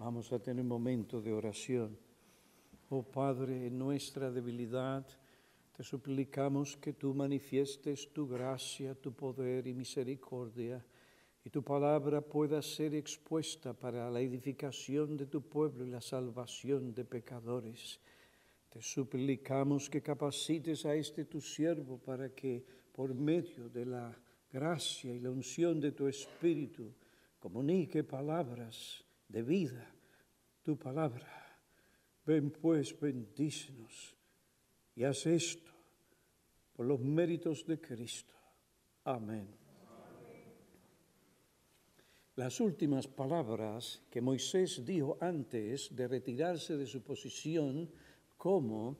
Vamos a tener un momento de oración. Oh Padre, en nuestra debilidad te suplicamos que tú manifiestes tu gracia, tu poder y misericordia, y tu palabra pueda ser expuesta para la edificación de tu pueblo y la salvación de pecadores. Te suplicamos que capacites a este tu siervo para que por medio de la gracia y la unción de tu Espíritu comunique palabras de vida tu palabra. Ven pues, bendícenos y haz esto por los méritos de Cristo. Amén. Las últimas palabras que Moisés dijo antes de retirarse de su posición como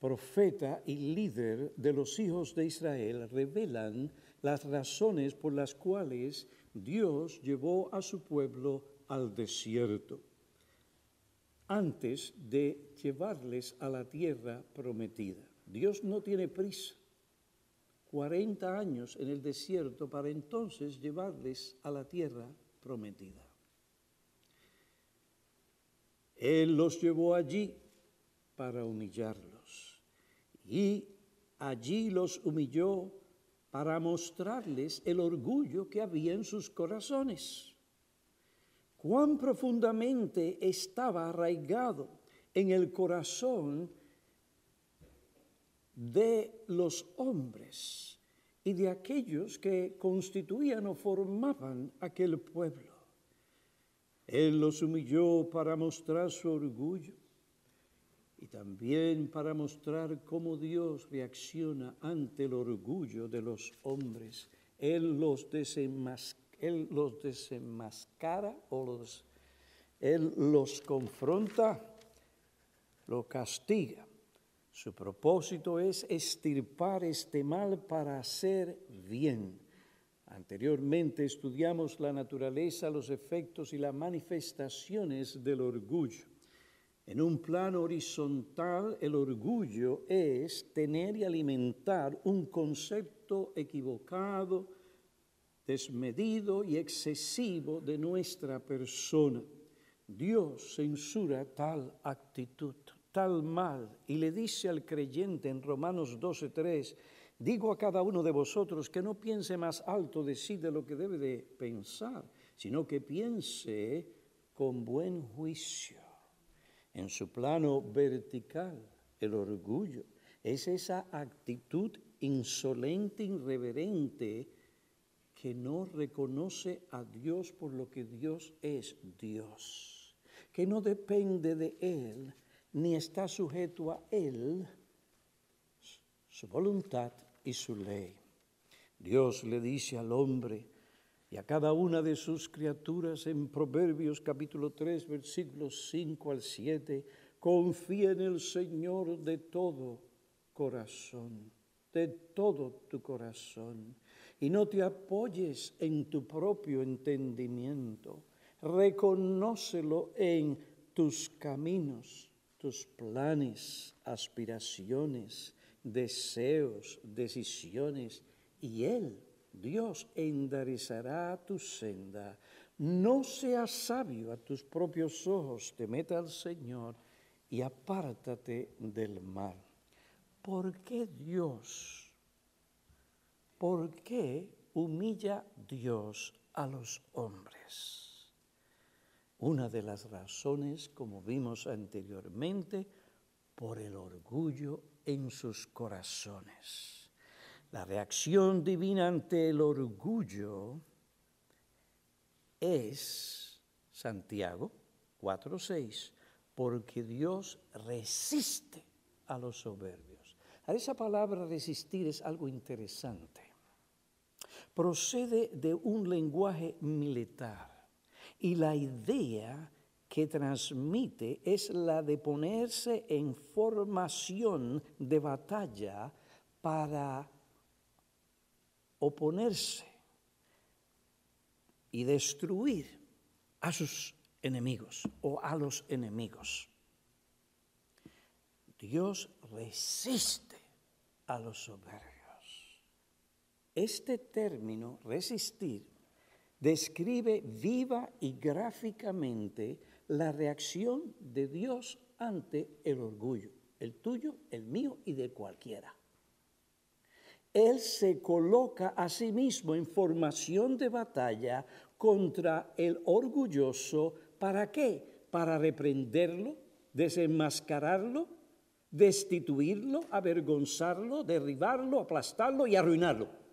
profeta y líder de los hijos de Israel revelan las razones por las cuales Dios llevó a su pueblo al desierto antes de llevarles a la tierra prometida. Dios no tiene prisa. 40 años en el desierto para entonces llevarles a la tierra prometida. Él los llevó allí para humillarlos y allí los humilló para mostrarles el orgullo que había en sus corazones cuán profundamente estaba arraigado en el corazón de los hombres y de aquellos que constituían o formaban aquel pueblo. Él los humilló para mostrar su orgullo y también para mostrar cómo Dios reacciona ante el orgullo de los hombres. Él los desenmascaró él los desenmascara o los, Él los confronta, lo castiga. Su propósito es estirpar este mal para hacer bien. Anteriormente estudiamos la naturaleza, los efectos y las manifestaciones del orgullo. En un plano horizontal, el orgullo es tener y alimentar un concepto equivocado, desmedido y excesivo de nuestra persona. Dios censura tal actitud, tal mal, y le dice al creyente en Romanos 12:3, digo a cada uno de vosotros que no piense más alto de sí de lo que debe de pensar, sino que piense con buen juicio. En su plano vertical, el orgullo es esa actitud insolente, irreverente, que no reconoce a Dios por lo que Dios es Dios, que no depende de Él, ni está sujeto a Él, su voluntad y su ley. Dios le dice al hombre y a cada una de sus criaturas en Proverbios capítulo 3, versículos 5 al 7, confía en el Señor de todo corazón, de todo tu corazón y no te apoyes en tu propio entendimiento. Reconócelo en tus caminos, tus planes, aspiraciones, deseos, decisiones, y Él, Dios, enderezará tu senda. No seas sabio a tus propios ojos, temete al Señor y apártate del mal. ¿Por qué Dios? ¿Por qué humilla Dios a los hombres? Una de las razones, como vimos anteriormente, por el orgullo en sus corazones. La reacción divina ante el orgullo es, Santiago 4.6, porque Dios resiste a los soberbios. A esa palabra resistir es algo interesante procede de un lenguaje militar y la idea que transmite es la de ponerse en formación de batalla para oponerse y destruir a sus enemigos o a los enemigos. Dios resiste a los soberbios. Este término, resistir, describe viva y gráficamente la reacción de Dios ante el orgullo, el tuyo, el mío y de cualquiera. Él se coloca a sí mismo en formación de batalla contra el orgulloso. ¿Para qué? Para reprenderlo, desenmascararlo, destituirlo, avergonzarlo, derribarlo, aplastarlo y arruinarlo.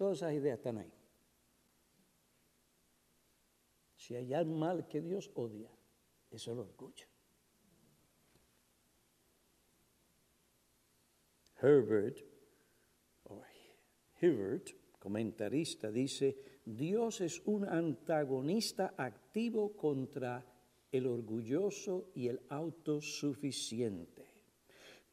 Todas esas ideas están ahí. Si hay algo mal que Dios odia, eso lo escucha. Herbert, o Hibbert, comentarista, dice, Dios es un antagonista activo contra el orgulloso y el autosuficiente.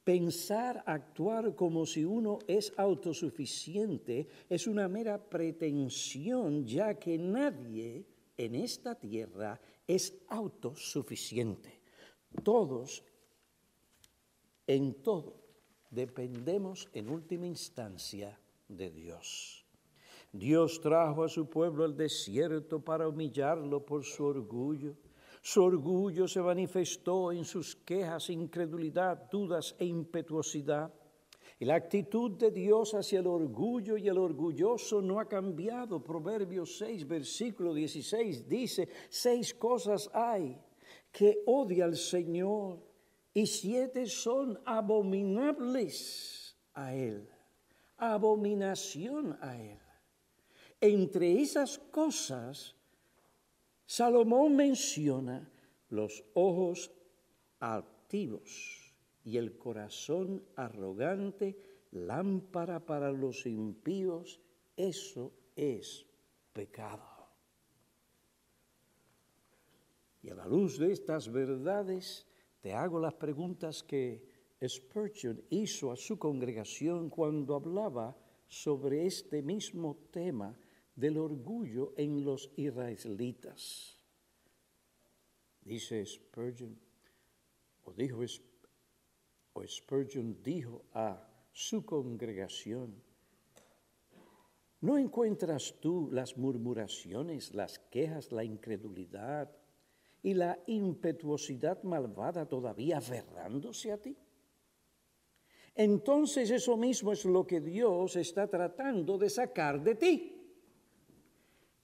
Pensar, actuar como si uno es autosuficiente es una mera pretensión, ya que nadie en esta tierra es autosuficiente. Todos, en todo, dependemos en última instancia de Dios. Dios trajo a su pueblo al desierto para humillarlo por su orgullo. Su orgullo se manifestó en sus quejas, incredulidad, dudas e impetuosidad. Y la actitud de Dios hacia el orgullo y el orgulloso no ha cambiado. Proverbios 6, versículo 16 dice, seis cosas hay que odia al Señor y siete son abominables a Él, abominación a Él. Entre esas cosas, Salomón menciona los ojos altivos y el corazón arrogante, lámpara para los impíos, eso es pecado. Y a la luz de estas verdades, te hago las preguntas que Spurgeon hizo a su congregación cuando hablaba sobre este mismo tema del orgullo en los israelitas. Dice Spurgeon, o dijo Spurgeon, Spurgeon dijo a su congregación, ¿no encuentras tú las murmuraciones, las quejas, la incredulidad y la impetuosidad malvada todavía aferrándose a ti? Entonces eso mismo es lo que Dios está tratando de sacar de ti.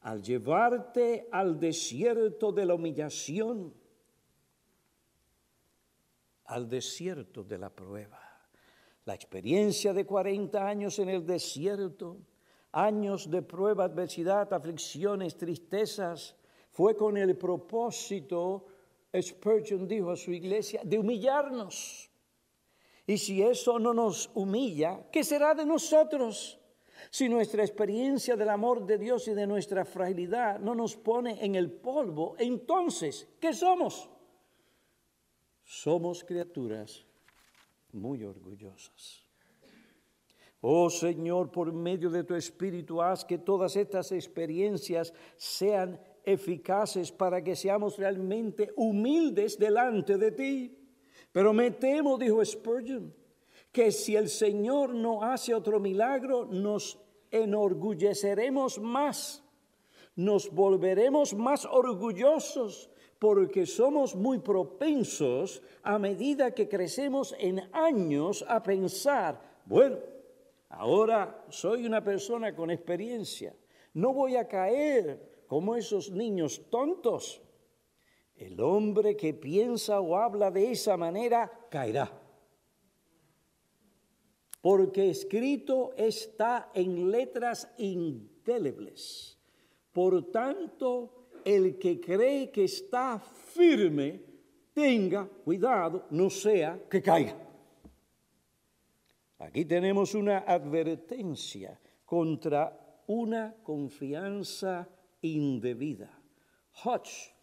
Al llevarte al desierto de la humillación, al desierto de la prueba. La experiencia de 40 años en el desierto, años de prueba, adversidad, aflicciones, tristezas, fue con el propósito, Spurgeon dijo a su iglesia, de humillarnos. Y si eso no nos humilla, ¿qué será de nosotros? Si nuestra experiencia del amor de Dios y de nuestra fragilidad no nos pone en el polvo, entonces, ¿qué somos? somos criaturas muy orgullosas. Oh Señor, por medio de tu Espíritu, haz que todas estas experiencias sean eficaces para que seamos realmente humildes delante de ti. Pero me temo, dijo Spurgeon, que si el Señor no hace otro milagro, nos enorgulleceremos más, nos volveremos más orgullosos porque somos muy propensos a medida que crecemos en años a pensar, bueno, ahora soy una persona con experiencia, no voy a caer como esos niños tontos. El hombre que piensa o habla de esa manera caerá. Porque escrito está en letras indelebles. Por tanto, el que cree que está firme, tenga cuidado, no sea que caiga. Aquí tenemos una advertencia contra una confianza indebida. Hodge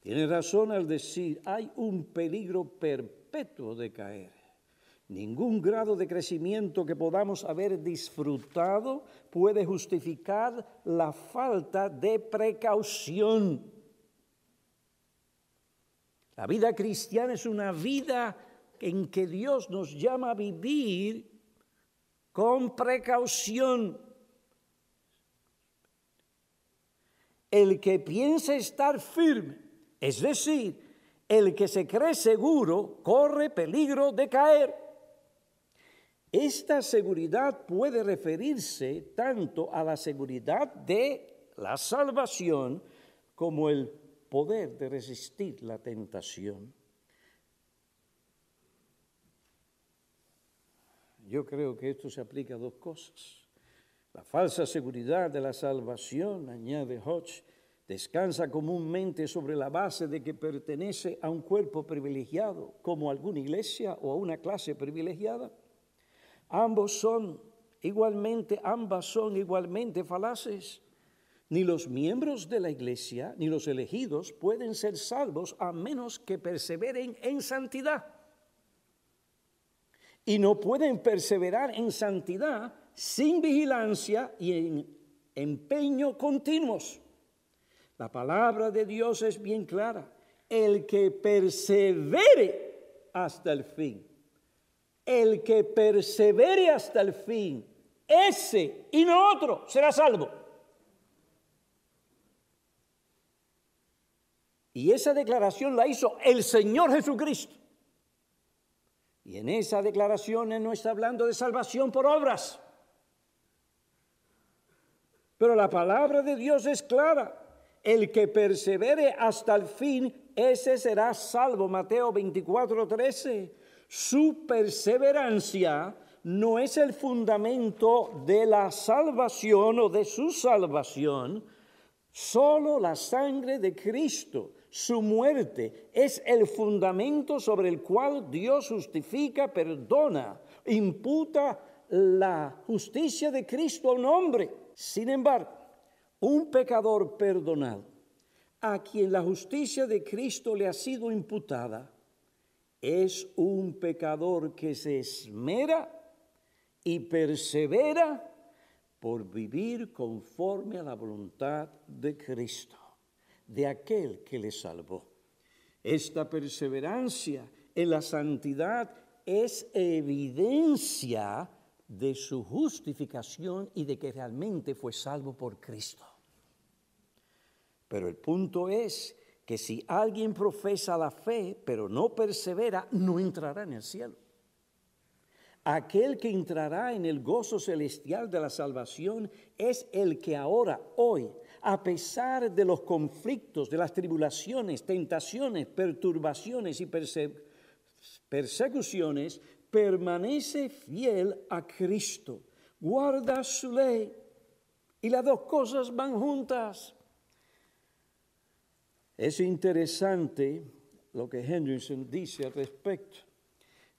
tiene razón al decir, hay un peligro perpetuo de caer. Ningún grado de crecimiento que podamos haber disfrutado puede justificar la falta de precaución. La vida cristiana es una vida en que Dios nos llama a vivir con precaución. el que piensa estar firme, es decir, el que se cree seguro, corre peligro de caer. Esta seguridad puede referirse tanto a la seguridad de la salvación como el poder de resistir la tentación. Yo creo que esto se aplica a dos cosas. La falsa seguridad de la salvación, añade Hodge, descansa comúnmente sobre la base de que pertenece a un cuerpo privilegiado, como alguna iglesia o a una clase privilegiada. Ambos son igualmente, ambas son igualmente falaces. Ni los miembros de la iglesia ni los elegidos pueden ser salvos a menos que perseveren en santidad. Y no pueden perseverar en santidad sin vigilancia y en empeño continuos. La palabra de Dios es bien clara. El que persevere hasta el fin, el que persevere hasta el fin, ese y no otro será salvo. Y esa declaración la hizo el Señor Jesucristo. Y en esa declaración no está hablando de salvación por obras. Pero la palabra de Dios es clara. El que persevere hasta el fin, ese será salvo. Mateo 24, 13. Su perseverancia no es el fundamento de la salvación o de su salvación, solo la sangre de Cristo. Su muerte es el fundamento sobre el cual Dios justifica, perdona, imputa la justicia de Cristo a un hombre. Sin embargo, un pecador perdonado, a quien la justicia de Cristo le ha sido imputada, es un pecador que se esmera y persevera por vivir conforme a la voluntad de Cristo, de aquel que le salvó. Esta perseverancia en la santidad es evidencia de su justificación y de que realmente fue salvo por Cristo. Pero el punto es que si alguien profesa la fe pero no persevera, no entrará en el cielo. Aquel que entrará en el gozo celestial de la salvación es el que ahora, hoy, a pesar de los conflictos, de las tribulaciones, tentaciones, perturbaciones y persecuciones, permanece fiel a Cristo, guarda su ley. Y las dos cosas van juntas. Es interesante lo que Henderson dice al respecto.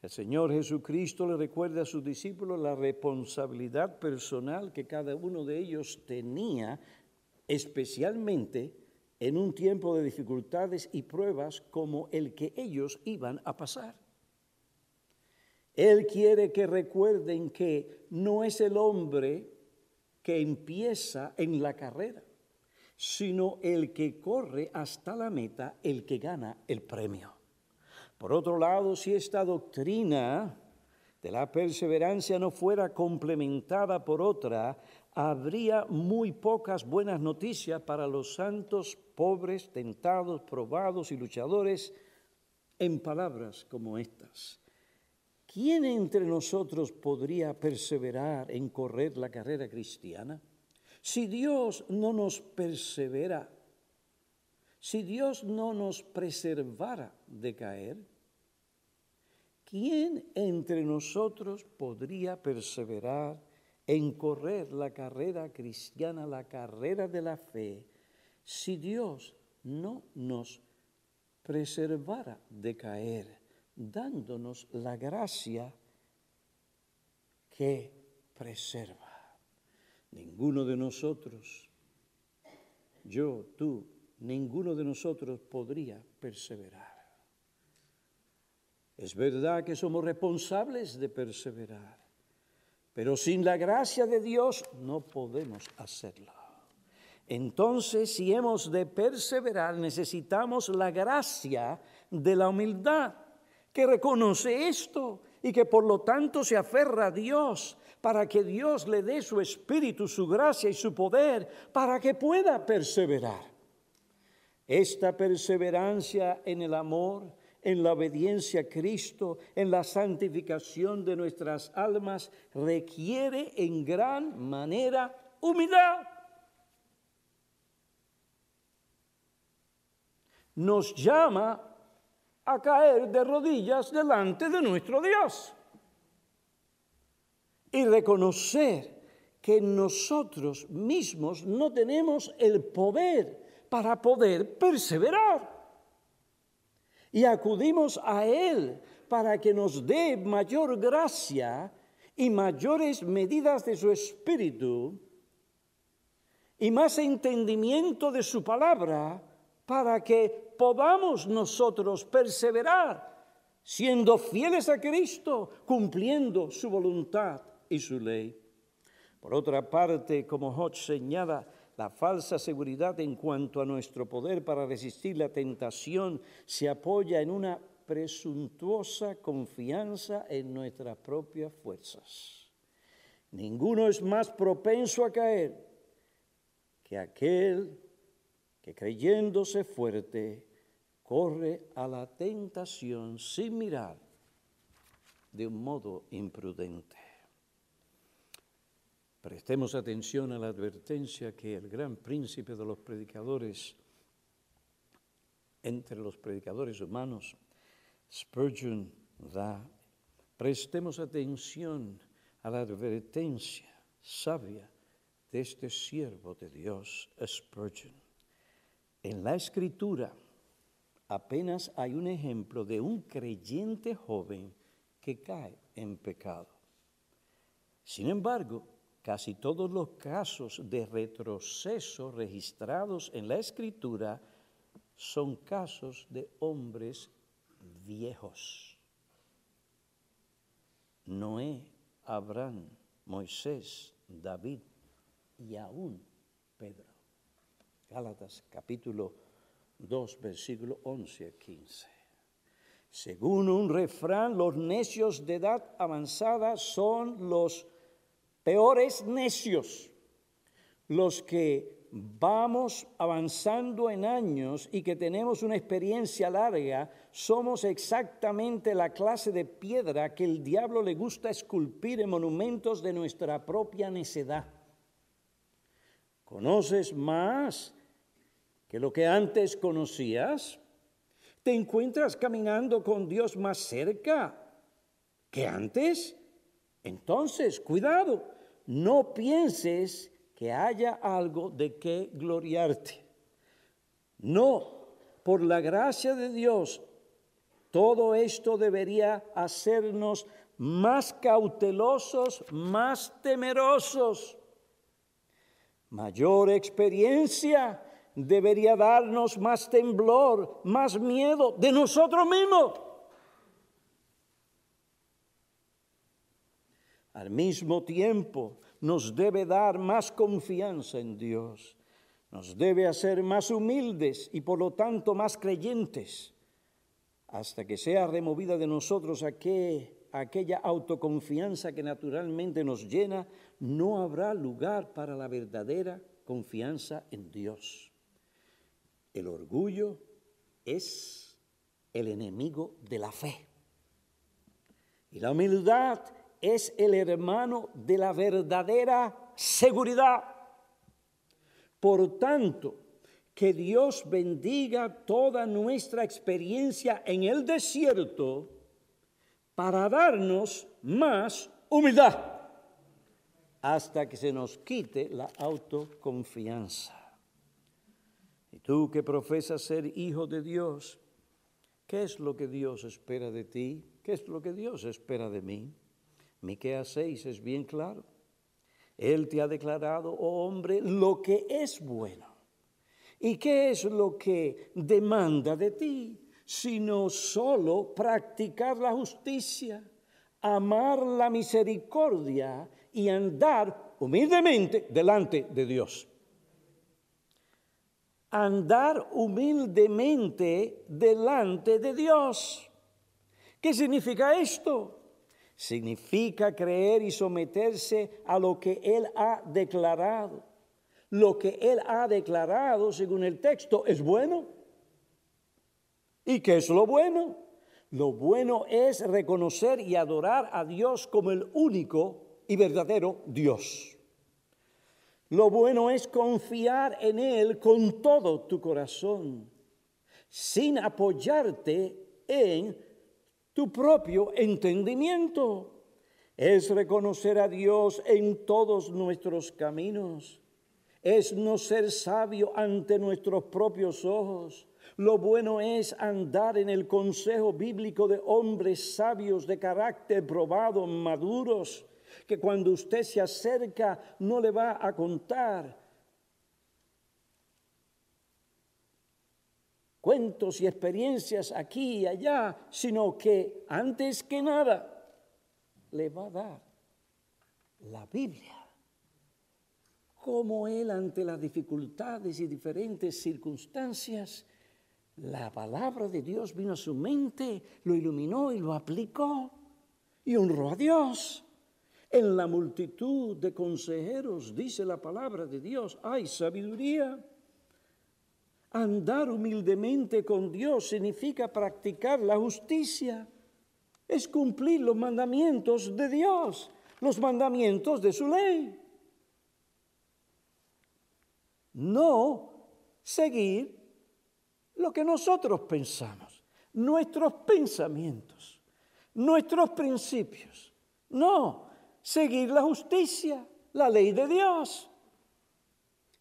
El Señor Jesucristo le recuerda a sus discípulos la responsabilidad personal que cada uno de ellos tenía, especialmente en un tiempo de dificultades y pruebas como el que ellos iban a pasar. Él quiere que recuerden que no es el hombre que empieza en la carrera, sino el que corre hasta la meta, el que gana el premio. Por otro lado, si esta doctrina de la perseverancia no fuera complementada por otra, habría muy pocas buenas noticias para los santos, pobres, tentados, probados y luchadores en palabras como estas. ¿quién entre nosotros podría perseverar en correr la carrera cristiana? Si Dios no nos persevera, si Dios no nos preservara de caer, ¿quién entre nosotros podría perseverar en correr la carrera cristiana, la carrera de la fe, si Dios no nos preservara de caer? dándonos la gracia que preserva. Ninguno de nosotros, yo, tú, ninguno de nosotros podría perseverar. Es verdad que somos responsables de perseverar, pero sin la gracia de Dios no podemos hacerlo. Entonces, si hemos de perseverar, necesitamos la gracia de la humildad que reconoce esto y que por lo tanto se aferra a Dios para que Dios le dé su espíritu, su gracia y su poder para que pueda perseverar. Esta perseverancia en el amor, en la obediencia a Cristo, en la santificación de nuestras almas, requiere en gran manera humildad. Nos llama a caer de rodillas delante de nuestro Dios y reconocer que nosotros mismos no tenemos el poder para poder perseverar. Y acudimos a Él para que nos dé mayor gracia y mayores medidas de su espíritu y más entendimiento de su palabra para que podamos nosotros perseverar siendo fieles a Cristo, cumpliendo su voluntad y su ley. Por otra parte, como Hodge señala, la falsa seguridad en cuanto a nuestro poder para resistir la tentación se apoya en una presuntuosa confianza en nuestras propias fuerzas. Ninguno es más propenso a caer que aquel que creyéndose fuerte corre a la tentación sin mirar de un modo imprudente. Prestemos atención a la advertencia que el gran príncipe de los predicadores, entre los predicadores humanos, Spurgeon da. Prestemos atención a la advertencia sabia de este siervo de Dios, Spurgeon. En la escritura apenas hay un ejemplo de un creyente joven que cae en pecado. Sin embargo, casi todos los casos de retroceso registrados en la escritura son casos de hombres viejos. Noé, Abraham, Moisés, David y aún Pedro. Gálatas capítulo 2, versículo 11 a 15. Según un refrán, los necios de edad avanzada son los peores necios, los que vamos avanzando en años y que tenemos una experiencia larga, somos exactamente la clase de piedra que el diablo le gusta esculpir en monumentos de nuestra propia necedad. ¿Conoces más que lo que antes conocías? ¿Te encuentras caminando con Dios más cerca que antes? Entonces, cuidado no pienses que haya algo de qué gloriarte. No, por la gracia de Dios, todo esto debería hacernos más cautelosos, más temerosos. Mayor experiencia debería darnos más temblor, más miedo de nosotros mismos. Al mismo tiempo, nos debe dar más confianza en Dios, nos debe hacer más humildes y por lo tanto más creyentes, hasta que sea removida de nosotros aquella autoconfianza que naturalmente nos llena, no habrá lugar para la verdadera confianza en Dios. El orgullo es el enemigo de la fe. Y la humildad es el hermano de la verdadera seguridad. Por tanto, que Dios bendiga toda nuestra experiencia en el desierto para darnos más humildad hasta que se nos quite la autoconfianza. Y tú que profesas ser hijo de Dios, ¿qué es lo que Dios espera de ti? ¿Qué es lo que Dios espera de mí? Miqueas 6 es bien claro. Él te ha declarado, oh hombre, lo que es bueno. ¿Y qué es lo que demanda de ti? Sino solo practicar la justicia, amar la misericordia y andar humildemente delante de Dios. Andar humildemente delante de Dios. ¿Qué significa esto? Significa creer y someterse a lo que Él ha declarado. Lo que Él ha declarado, según el texto, es bueno. ¿Y qué es lo bueno? Lo bueno es reconocer y adorar a Dios como el único y verdadero Dios. Lo bueno es confiar en Él con todo tu corazón, sin apoyarte en tu propio entendimiento. Es reconocer a Dios en todos nuestros caminos. Es no ser sabio ante nuestros propios ojos. Lo bueno es andar en el consejo bíblico de hombres sabios de carácter probado, maduros, que cuando usted se acerca no le va a contar cuentos y experiencias aquí y allá, sino que antes que nada le va a dar la Biblia. Como él ante las dificultades y diferentes circunstancias, la palabra de Dios vino a su mente, lo iluminó y lo aplicó y honró a Dios. En la multitud de consejeros, dice la palabra de Dios, hay sabiduría. Andar humildemente con Dios significa practicar la justicia, es cumplir los mandamientos de Dios, los mandamientos de su ley. No seguir lo que nosotros pensamos, nuestros pensamientos, nuestros principios. No, seguir la justicia, la ley de Dios.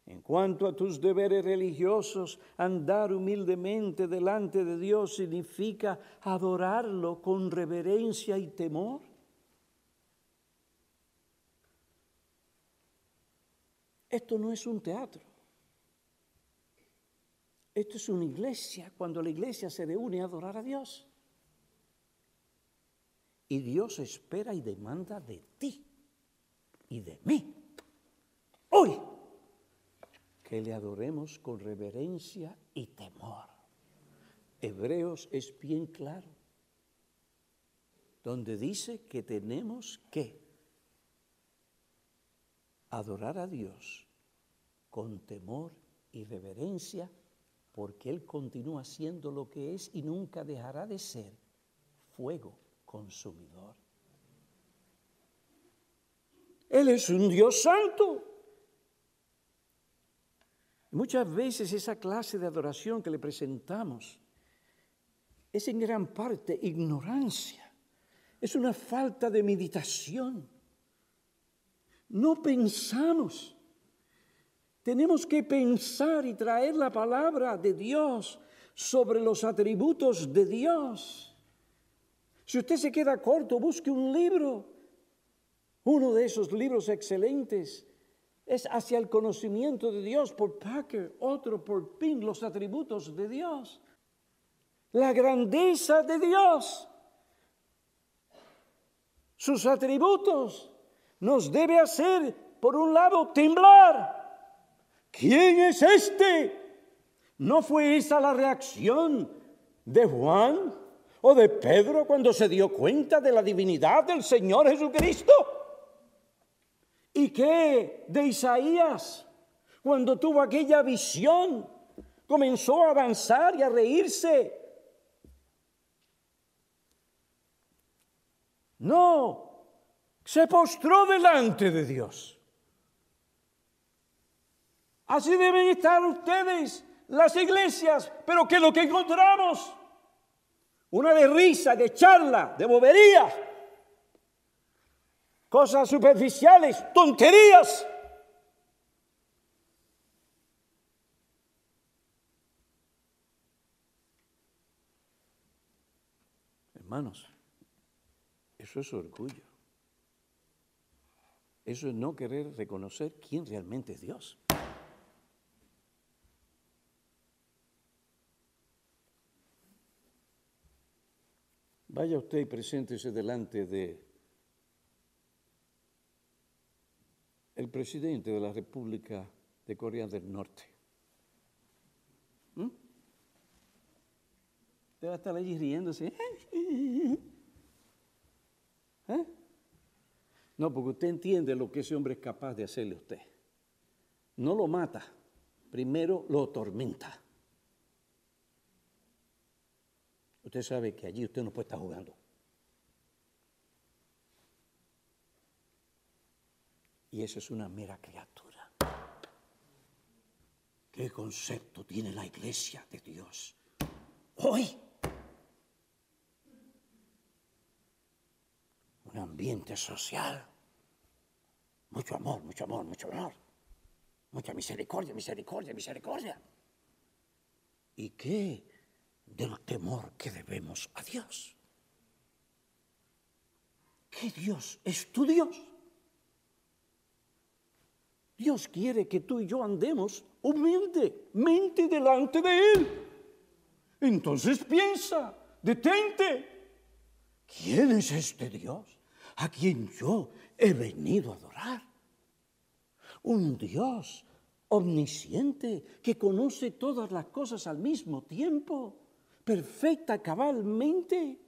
En cuanto a tus deberes religiosos, andar humildemente delante de Dios significa adorarlo con reverencia y temor. Esto no es un teatro. Esto es una iglesia cuando la iglesia se reúne a adorar a Dios. Y Dios espera y demanda de ti y de mí hoy que le adoremos con reverencia y temor. Hebreos es bien claro, donde dice que tenemos que adorar a Dios con temor y reverencia porque Él continúa siendo lo que es y nunca dejará de ser fuego consumidor. Él es un Dios santo. Muchas veces esa clase de adoración que le presentamos es en gran parte ignorancia, es una falta de meditación. No pensamos tenemos que pensar y traer la palabra de Dios sobre los atributos de Dios. Si usted se queda corto, busque un libro. Uno de esos libros excelentes es Hacia el conocimiento de Dios por Packer, otro por Pink, los atributos de Dios. La grandeza de Dios. Sus atributos nos debe hacer, por un lado, temblar ¿quién es este? ¿No fue esa la reacción de Juan o de Pedro cuando se dio cuenta de la divinidad del Señor Jesucristo? ¿Y qué de Isaías cuando tuvo aquella visión? Comenzó a avanzar y a reírse. No, se postró delante de Dios. Así deben estar ustedes, las iglesias, pero ¿qué es lo que encontramos? Una de risa, de charla, de bobería, cosas superficiales, tonterías. Hermanos, eso es orgullo. Eso es no querer reconocer quién realmente es Dios. Vaya usted y preséntese delante de el presidente de la República de Corea del Norte. ¿Mm? A estar allí riéndose. ¿Eh? No, porque usted entiende lo que ese hombre es capaz de hacerle a usted. No lo mata, primero lo atormenta. Usted sabe que allí usted no puede estar jugando. Y eso es una mera criatura. ¿Qué concepto tiene la iglesia de Dios hoy? Un ambiente social. Mucho amor, mucho amor, mucho amor. Mucha misericordia, misericordia, misericordia. ¿Y qué del temor que debemos a Dios? ¿Qué Dios es tu Dios? Dios quiere que tú y yo andemos humildemente delante de Él. Entonces piensa, detente. ¿Quién es este Dios a quien yo he venido a adorar? Un Dios omnisciente que conoce todas las cosas al mismo tiempo, perfecta, cabalmente.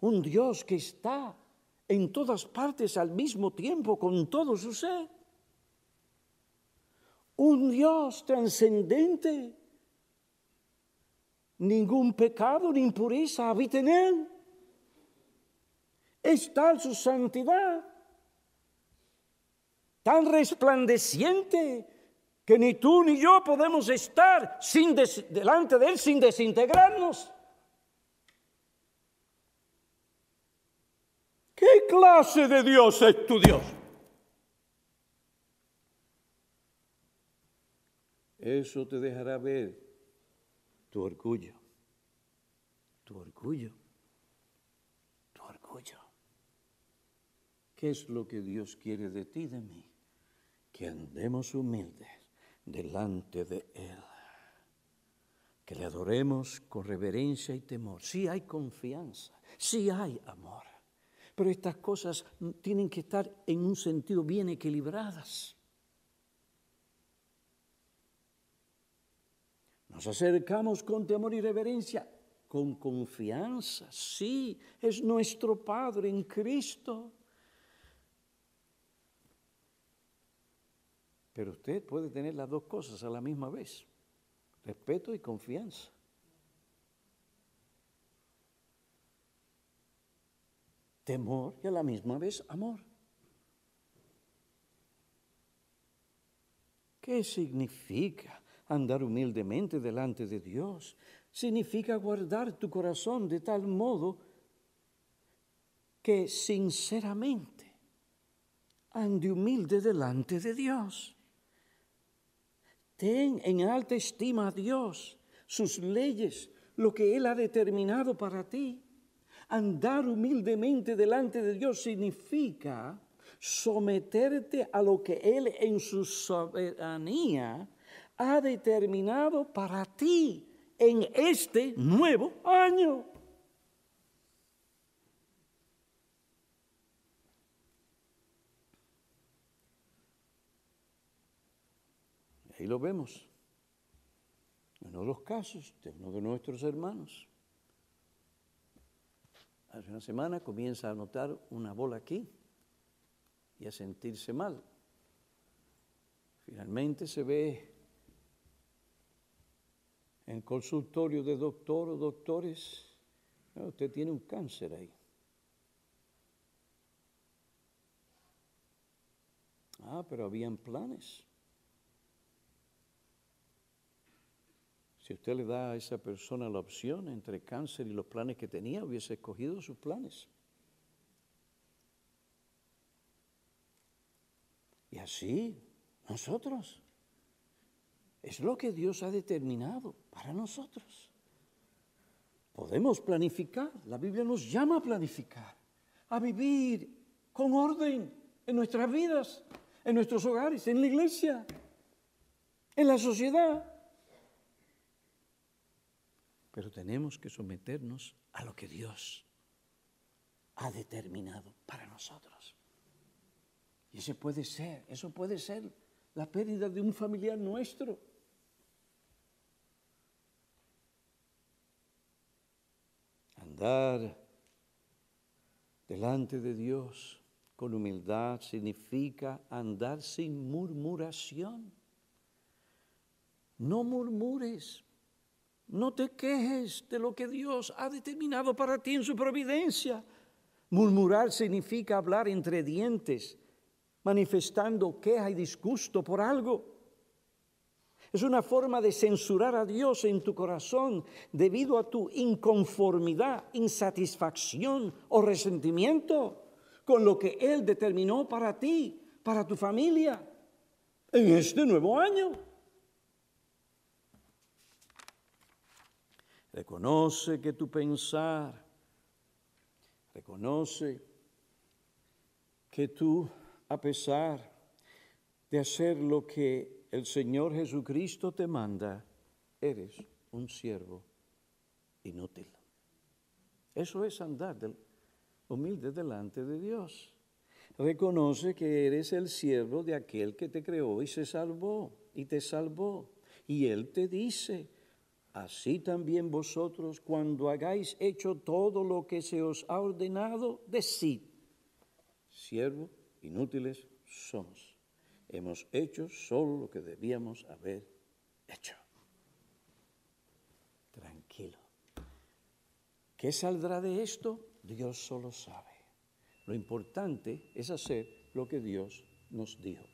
Un Dios que está en todas partes al mismo tiempo con todo su ser. Un Dios trascendente. Ningún pecado ni impureza habita en él. Es tal su santidad, tan resplandeciente, que ni tú ni yo podemos estar sin delante de él sin desintegrarnos. ¿Qué clase de Dios es tu Dios? Eso te dejará ver tu orgullo, tu orgullo, tu orgullo. ¿Qué es lo que Dios quiere de ti de mí? Que andemos humildes delante de Él. Que le adoremos con reverencia y temor. Sí hay confianza, sí hay amor. Pero estas cosas tienen que estar en un sentido bien equilibradas. Nos acercamos con temor y reverencia, con confianza. Sí, es nuestro Padre en Cristo. Pero usted puede tener las dos cosas a la misma vez, respeto y confianza. Temor y a la misma vez amor. ¿Qué significa andar humildemente delante de Dios? Significa guardar tu corazón de tal modo que sinceramente ande humilde delante de Dios. Ten en alta estima a Dios, sus leyes, lo que Él ha determinado para ti. Andar humildemente delante de Dios significa someterte a lo que Él en su soberanía ha determinado para ti en este nuevo año. Ahí lo vemos. En uno de los casos de uno de nuestros hermanos hace una semana comienza a notar una bola aquí y a sentirse mal. Finalmente se ve en consultorio de doctor o doctores, usted tiene un cáncer ahí. Ah, pero habían planes. Si usted le da a esa persona la opción entre cáncer y los planes que tenía, hubiese escogido sus planes. Y así, nosotros. Es lo que Dios ha determinado para nosotros. Podemos planificar, la Biblia nos llama a planificar, a vivir con orden en nuestras vidas, en nuestros hogares, en la iglesia, en la sociedad. Pero tenemos que someternos a lo que Dios ha determinado para nosotros. Y ese puede ser, eso puede ser la pérdida de un familiar nuestro. Andar delante de Dios con humildad significa andar sin murmuración. No murmures, no te quejes de lo que Dios ha determinado para ti en su providencia. Murmurar significa hablar entre dientes, manifestando queja y disgusto por algo. Es una forma de censurar a Dios en tu corazón debido a tu inconformidad, insatisfacción o resentimiento con lo que Él determinó para ti, para tu familia, en este nuevo año. Reconoce que tu pensar, reconoce que tú, a pesar de hacer lo que el Señor Jesucristo te manda, eres un siervo inútil. Eso es andar humilde delante de Dios. Reconoce que eres el siervo de aquel que te creó y se salvó y te salvó. Y Él te dice, así también vosotros cuando hagáis hecho todo lo que se os ha ordenado, decid, siervo, inútiles somos hemos hecho solo lo que debíamos haber hecho. Tranquilo. ¿Qué saldrá de esto? Dios solo sabe. Lo importante es hacer lo que Dios nos dijo.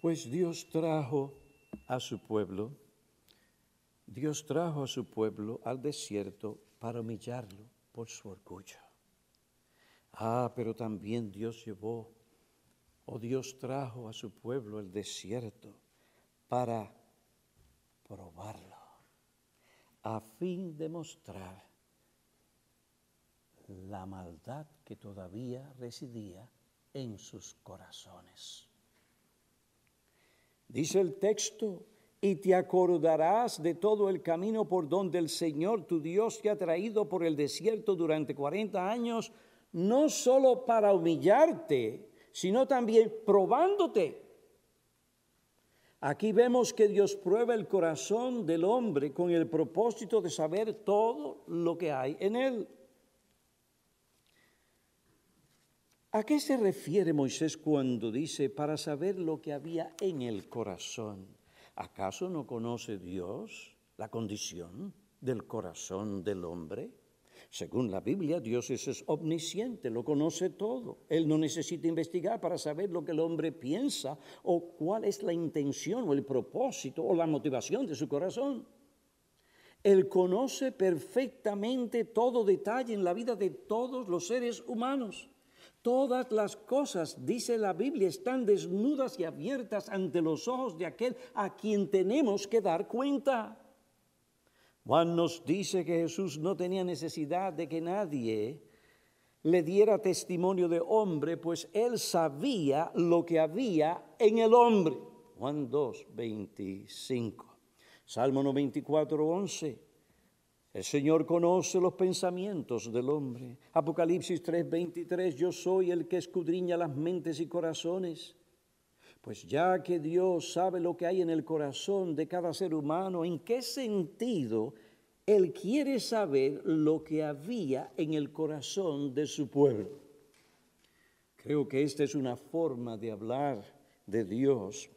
Pues Dios trajo a su pueblo Dios trajo a su pueblo al desierto para humillarlo por su orgullo. Ah, pero también Dios llevó, o Dios trajo a su pueblo al desierto para probarlo, a fin de mostrar la maldad que todavía residía en sus corazones. Dice el texto, y te acordarás de todo el camino por donde el Señor tu Dios te ha traído por el desierto durante 40 años, no solo para humillarte, sino también probándote. Aquí vemos que Dios prueba el corazón del hombre con el propósito de saber todo lo que hay en él. ¿A qué se refiere Moisés cuando dice para saber lo que había en el corazón? ¿Acaso no conoce Dios la condición del corazón del hombre? Según la Biblia, Dios es omnisciente, lo conoce todo. Él no necesita investigar para saber lo que el hombre piensa o cuál es la intención o el propósito o la motivación de su corazón. Él conoce perfectamente todo detalle en la vida de todos los seres humanos. Todas las cosas, dice la Biblia, están desnudas y abiertas ante los ojos de aquel a quien tenemos que dar cuenta. Juan nos dice que Jesús no tenía necesidad de que nadie le diera testimonio de hombre, pues él sabía lo que había en el hombre. Juan 2, 25. Salmo 94, 11. El Señor conoce los pensamientos del hombre. Apocalipsis 3:23, yo soy el que escudriña las mentes y corazones. Pues ya que Dios sabe lo que hay en el corazón de cada ser humano, ¿en qué sentido Él quiere saber lo que había en el corazón de su pueblo? Creo que esta es una forma de hablar de Dios.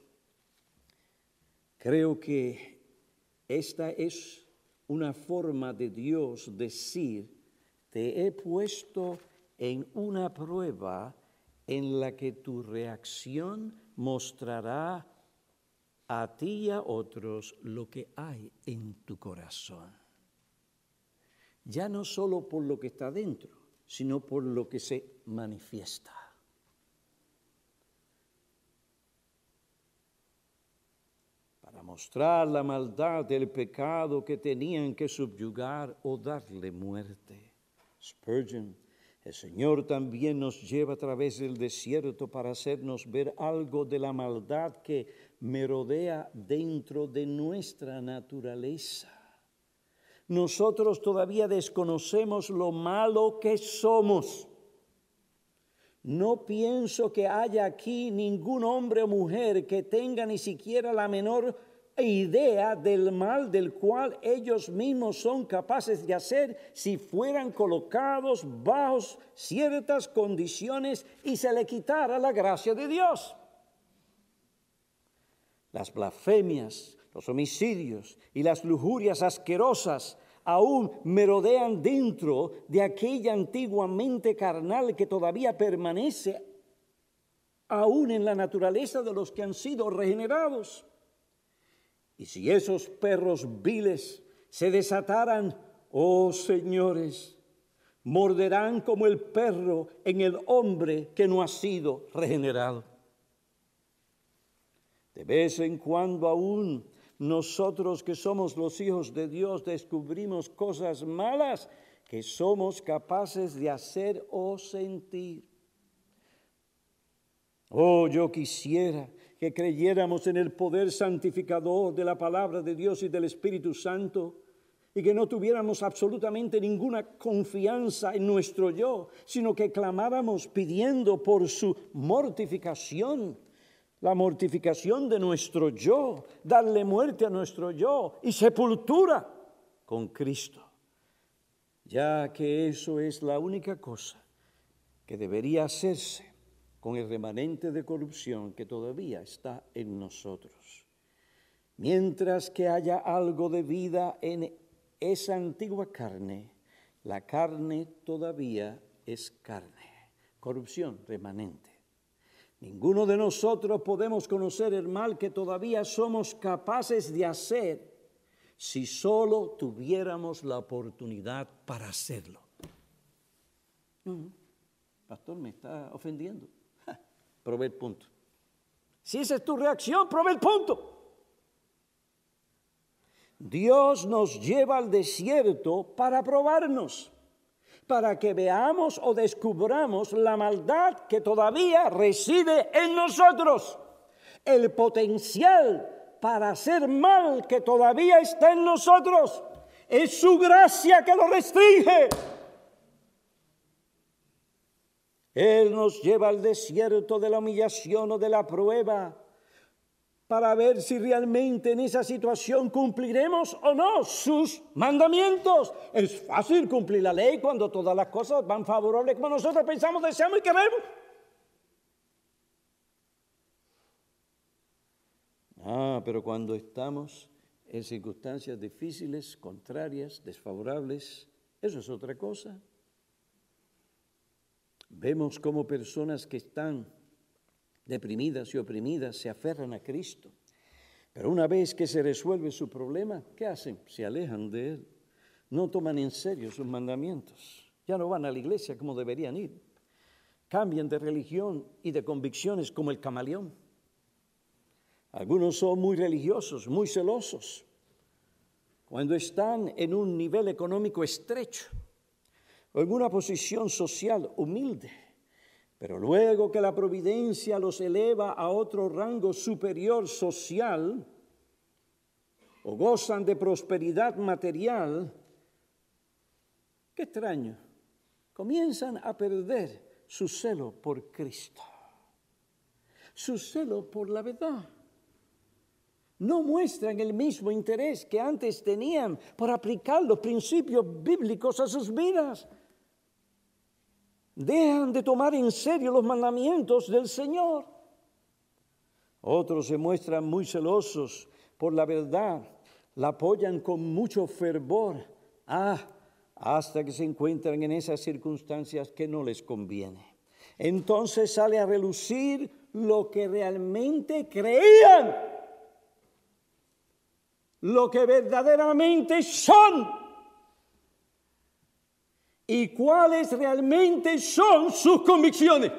Creo que esta es una forma de Dios decir, te he puesto en una prueba en la que tu reacción mostrará a ti y a otros lo que hay en tu corazón. Ya no solo por lo que está dentro, sino por lo que se manifiesta. Mostrar la maldad del pecado que tenían que subyugar o darle muerte. Spurgeon, el Señor también nos lleva a través del desierto para hacernos ver algo de la maldad que merodea dentro de nuestra naturaleza. Nosotros todavía desconocemos lo malo que somos no pienso que haya aquí ningún hombre o mujer que tenga ni siquiera la menor idea del mal del cual ellos mismos son capaces de hacer si fueran colocados bajo ciertas condiciones y se le quitara la gracia de Dios. Las blasfemias, los homicidios y las lujurias asquerosas aún merodean dentro de aquella antigua mente carnal que todavía permanece aún en la naturaleza de los que han sido regenerados. Y si esos perros viles se desataran, oh señores, morderán como el perro en el hombre que no ha sido regenerado. De vez en cuando aún nosotros que somos los hijos de Dios descubrimos cosas malas que somos capaces de hacer o sentir. Oh, yo quisiera que creyéramos en el poder santificador de la palabra de Dios y del Espíritu Santo y que no tuviéramos absolutamente ninguna confianza en nuestro yo, sino que clamáramos pidiendo por su mortificación, la mortificación de nuestro yo, darle muerte a nuestro yo y sepultura con Cristo, ya que eso es la única cosa que debería hacerse con el remanente de corrupción que todavía está en nosotros. Mientras que haya algo de vida en esa antigua carne, la carne todavía es carne, corrupción remanente. Ninguno de nosotros podemos conocer el mal que todavía somos capaces de hacer si solo tuviéramos la oportunidad para hacerlo. pastor, me está ofendiendo. Probé el punto. Si esa es tu reacción, probé el punto. Dios nos lleva al desierto para probarnos, para que veamos o descubramos la maldad que todavía reside en nosotros, el potencial para hacer mal que todavía está en nosotros. Es su gracia que lo restringe. Él nos lleva al desierto de la humillación o de la prueba para ver si realmente en esa situación cumpliremos o no sus mandamientos. Es fácil cumplir la ley cuando todas las cosas van favorables como nosotros pensamos, deseamos y queremos. Ah, pero cuando estamos en circunstancias difíciles, contrarias, desfavorables, eso es otra cosa. Vemos como personas que están deprimidas y oprimidas se aferran a Cristo. Pero una vez que se resuelve su problema, ¿qué hacen? Se alejan de Él. No toman en serio sus mandamientos. Ya no van a la iglesia como deberían ir. Cambian de religión y de convicciones como el camaleón. Algunos son muy religiosos, muy celosos. Cuando están en un nivel económico estrecho, o en una posición social humilde, pero luego que la providencia los eleva a otro rango superior social, o gozan de prosperidad material, qué extraño, comienzan a perder su celo por Cristo, su celo por la verdad. No muestran el mismo interés que antes tenían por aplicar los principios bíblicos a sus vidas dejan de tomar en serio los mandamientos del Señor. Otros se muestran muy celosos por la verdad, la apoyan con mucho fervor, ah, hasta que se encuentran en esas circunstancias que no les conviene. Entonces sale a relucir lo que realmente creían, lo que verdaderamente son y cuáles realmente son sus convicciones.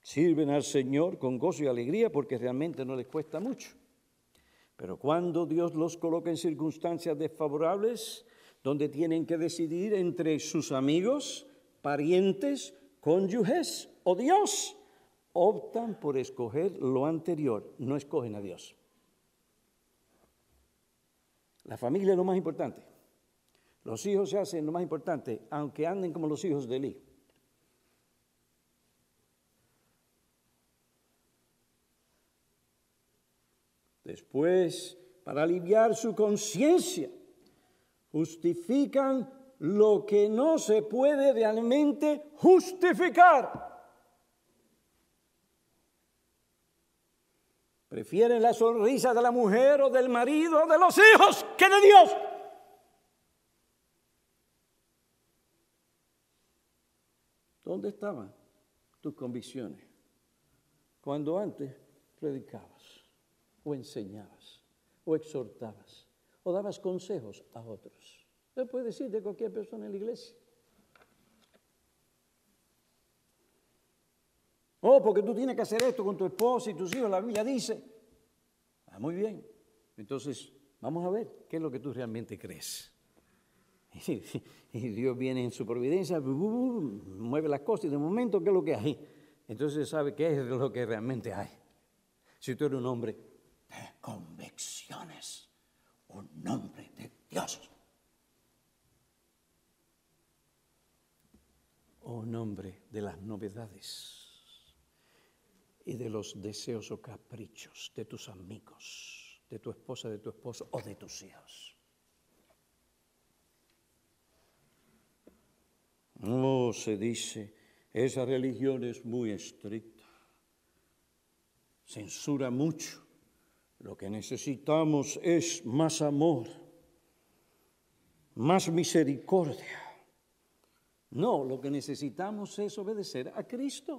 Sirven al Señor con gozo y alegría porque realmente no les cuesta mucho. Pero cuando Dios los coloca en circunstancias desfavorables, donde tienen que decidir entre sus amigos, parientes, cónyuges o Dios, optan por escoger lo anterior, no escogen a Dios. La familia es lo más importante. Los hijos se hacen lo más importante, aunque anden como los hijos de Eli. Después, para aliviar su conciencia, justifican lo que no se puede realmente justificar. Prefieren la sonrisa de la mujer o del marido o de los hijos que de Dios. ¿Dónde estaban tus convicciones cuando antes predicabas o enseñabas o exhortabas o dabas consejos a otros? Se puede decir de cualquier persona en la iglesia. Oh, porque tú tienes que hacer esto con tu esposa y tus hijos, la Biblia dice. Ah, muy bien. Entonces, vamos a ver qué es lo que tú realmente crees. Y Dios viene en su providencia, mueve las cosas y de momento, ¿qué es lo que hay? Entonces sabe qué es lo que realmente hay. Si tú eres un hombre de convicciones, un hombre de Dios, un hombre de las novedades y de los deseos o caprichos de tus amigos, de tu esposa, de tu esposo o de tus hijos. No se dice, esa religión es muy estricta, censura mucho. Lo que necesitamos es más amor, más misericordia. No, lo que necesitamos es obedecer a Cristo.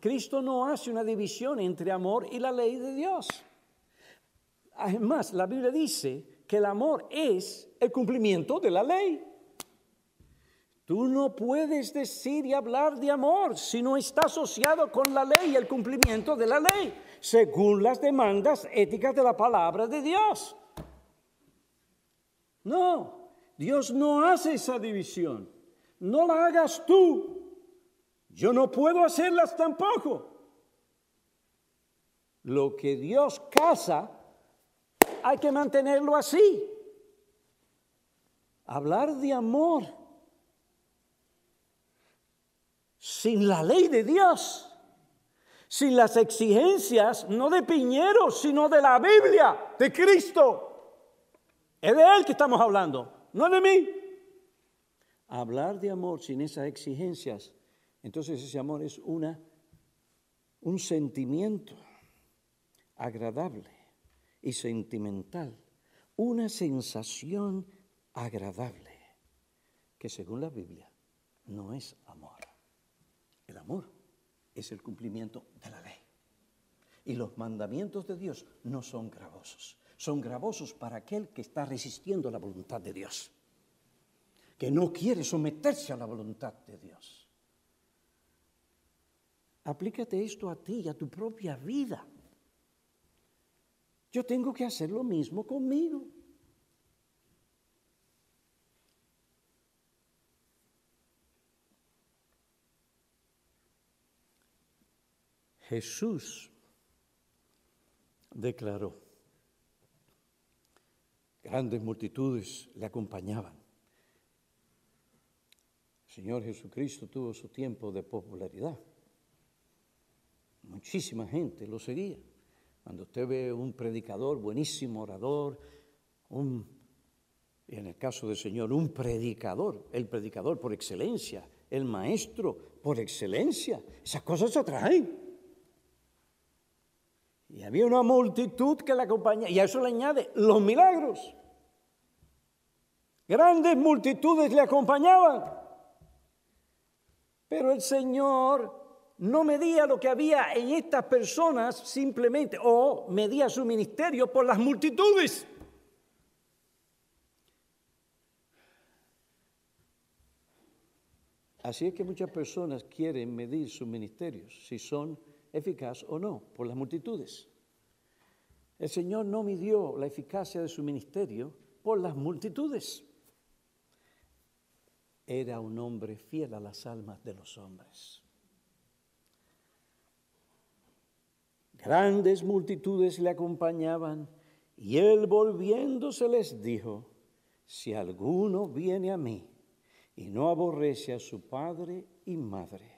Cristo no hace una división entre amor y la ley de Dios. Además, la Biblia dice que el amor es el cumplimiento de la ley. Tú no puedes decir y hablar de amor si no está asociado con la ley y el cumplimiento de la ley, según las demandas éticas de la palabra de Dios. No, Dios no hace esa división. No la hagas tú. Yo no puedo hacerlas tampoco. Lo que Dios casa, hay que mantenerlo así. Hablar de amor sin la ley de Dios, sin las exigencias, no de Piñero, sino de la Biblia, de Cristo. Es de Él que estamos hablando, no de mí. Hablar de amor sin esas exigencias entonces ese amor es una, un sentimiento agradable y sentimental, una sensación agradable, que según la Biblia no es amor. Amor es el cumplimiento de la ley. Y los mandamientos de Dios no son gravosos, son gravosos para aquel que está resistiendo la voluntad de Dios, que no quiere someterse a la voluntad de Dios. Aplícate esto a ti y a tu propia vida. Yo tengo que hacer lo mismo conmigo. Jesús declaró, grandes multitudes le acompañaban. El Señor Jesucristo tuvo su tiempo de popularidad muchísima gente lo seguía. Cuando usted ve un predicador, buenísimo orador, un, en el caso del Señor, un predicador, el predicador por excelencia, el maestro por excelencia, esas cosas se atraen. Y había una multitud que le acompañaba, y a eso le añade los milagros. Grandes multitudes le acompañaban. Pero el Señor no medía lo que había en estas personas simplemente, o medía su ministerio por las multitudes. Así es que muchas personas quieren medir sus ministerios, si son eficaces o no, por las multitudes. El Señor no midió la eficacia de su ministerio por las multitudes. Era un hombre fiel a las almas de los hombres. Grandes multitudes le acompañaban y él volviéndose les dijo, si alguno viene a mí y no aborrece a su padre y madre,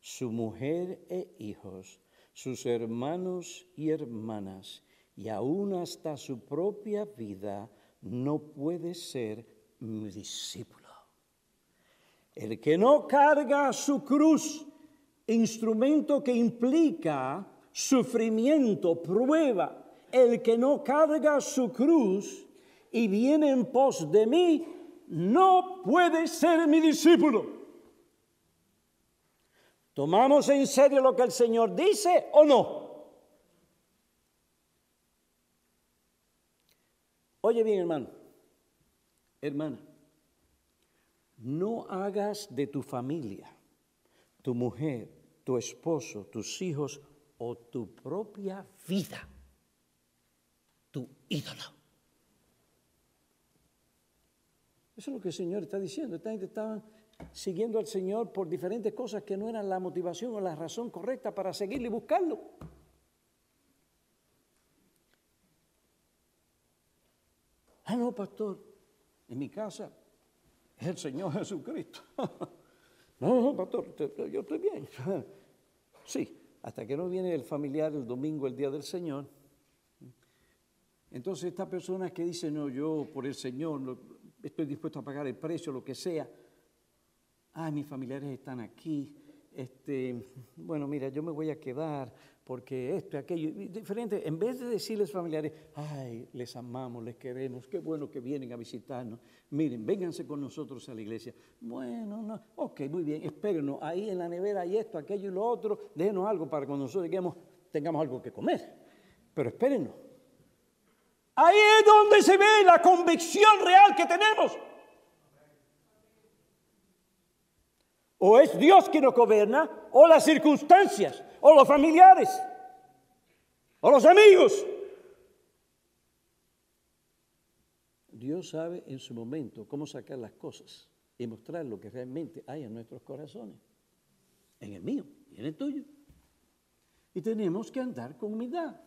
su mujer e hijos, sus hermanos y hermanas, y aún hasta su propia vida, no puede ser mi discípulo. El que no carga su cruz, instrumento que implica sufrimiento, prueba, el que no carga su cruz y viene en pos de mí, no puede ser mi discípulo. ¿Tomamos en serio lo que el Señor dice o no? Oye bien, hermano, hermana, no hagas de tu familia, tu mujer, tu esposo, tus hijos o tu propia vida tu ídolo. Eso es lo que el Señor está diciendo. Esta gente estaba siguiendo al Señor por diferentes cosas que no eran la motivación o la razón correcta para seguirle y buscarlo. Ah, no, pastor, en mi casa es el Señor Jesucristo. no, no, pastor, yo estoy bien. sí, hasta que no viene el familiar el domingo, el día del Señor. Entonces esta persona que dice, no, yo por el Señor estoy dispuesto a pagar el precio, lo que sea, ay, mis familiares están aquí, este, bueno, mira, yo me voy a quedar porque esto aquello, diferente, en vez de decirles familiares, ay, les amamos, les queremos, qué bueno que vienen a visitarnos, miren, vénganse con nosotros a la iglesia. Bueno, no, ok, muy bien, espérenos, ahí en la nevera hay esto, aquello y lo otro, déjenos algo para cuando nosotros lleguemos tengamos algo que comer, pero espérenos. Ahí es donde se ve la convicción real que tenemos. O es Dios quien nos gobierna, o las circunstancias, o los familiares, o los amigos. Dios sabe en su momento cómo sacar las cosas y mostrar lo que realmente hay en nuestros corazones, en el mío y en el tuyo. Y tenemos que andar con humildad.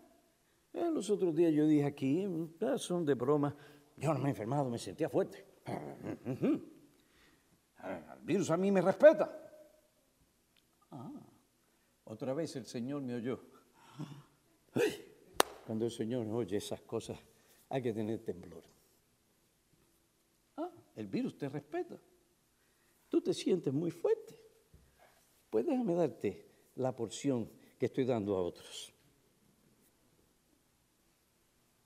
Eh, los otros días yo dije aquí, son de broma, yo no me he enfermado, me sentía fuerte. El virus a mí me respeta. Ah, otra vez el Señor me oyó. Cuando el Señor oye esas cosas, hay que tener temblor. Ah, el virus te respeta. Tú te sientes muy fuerte. Pues déjame darte la porción que estoy dando a otros.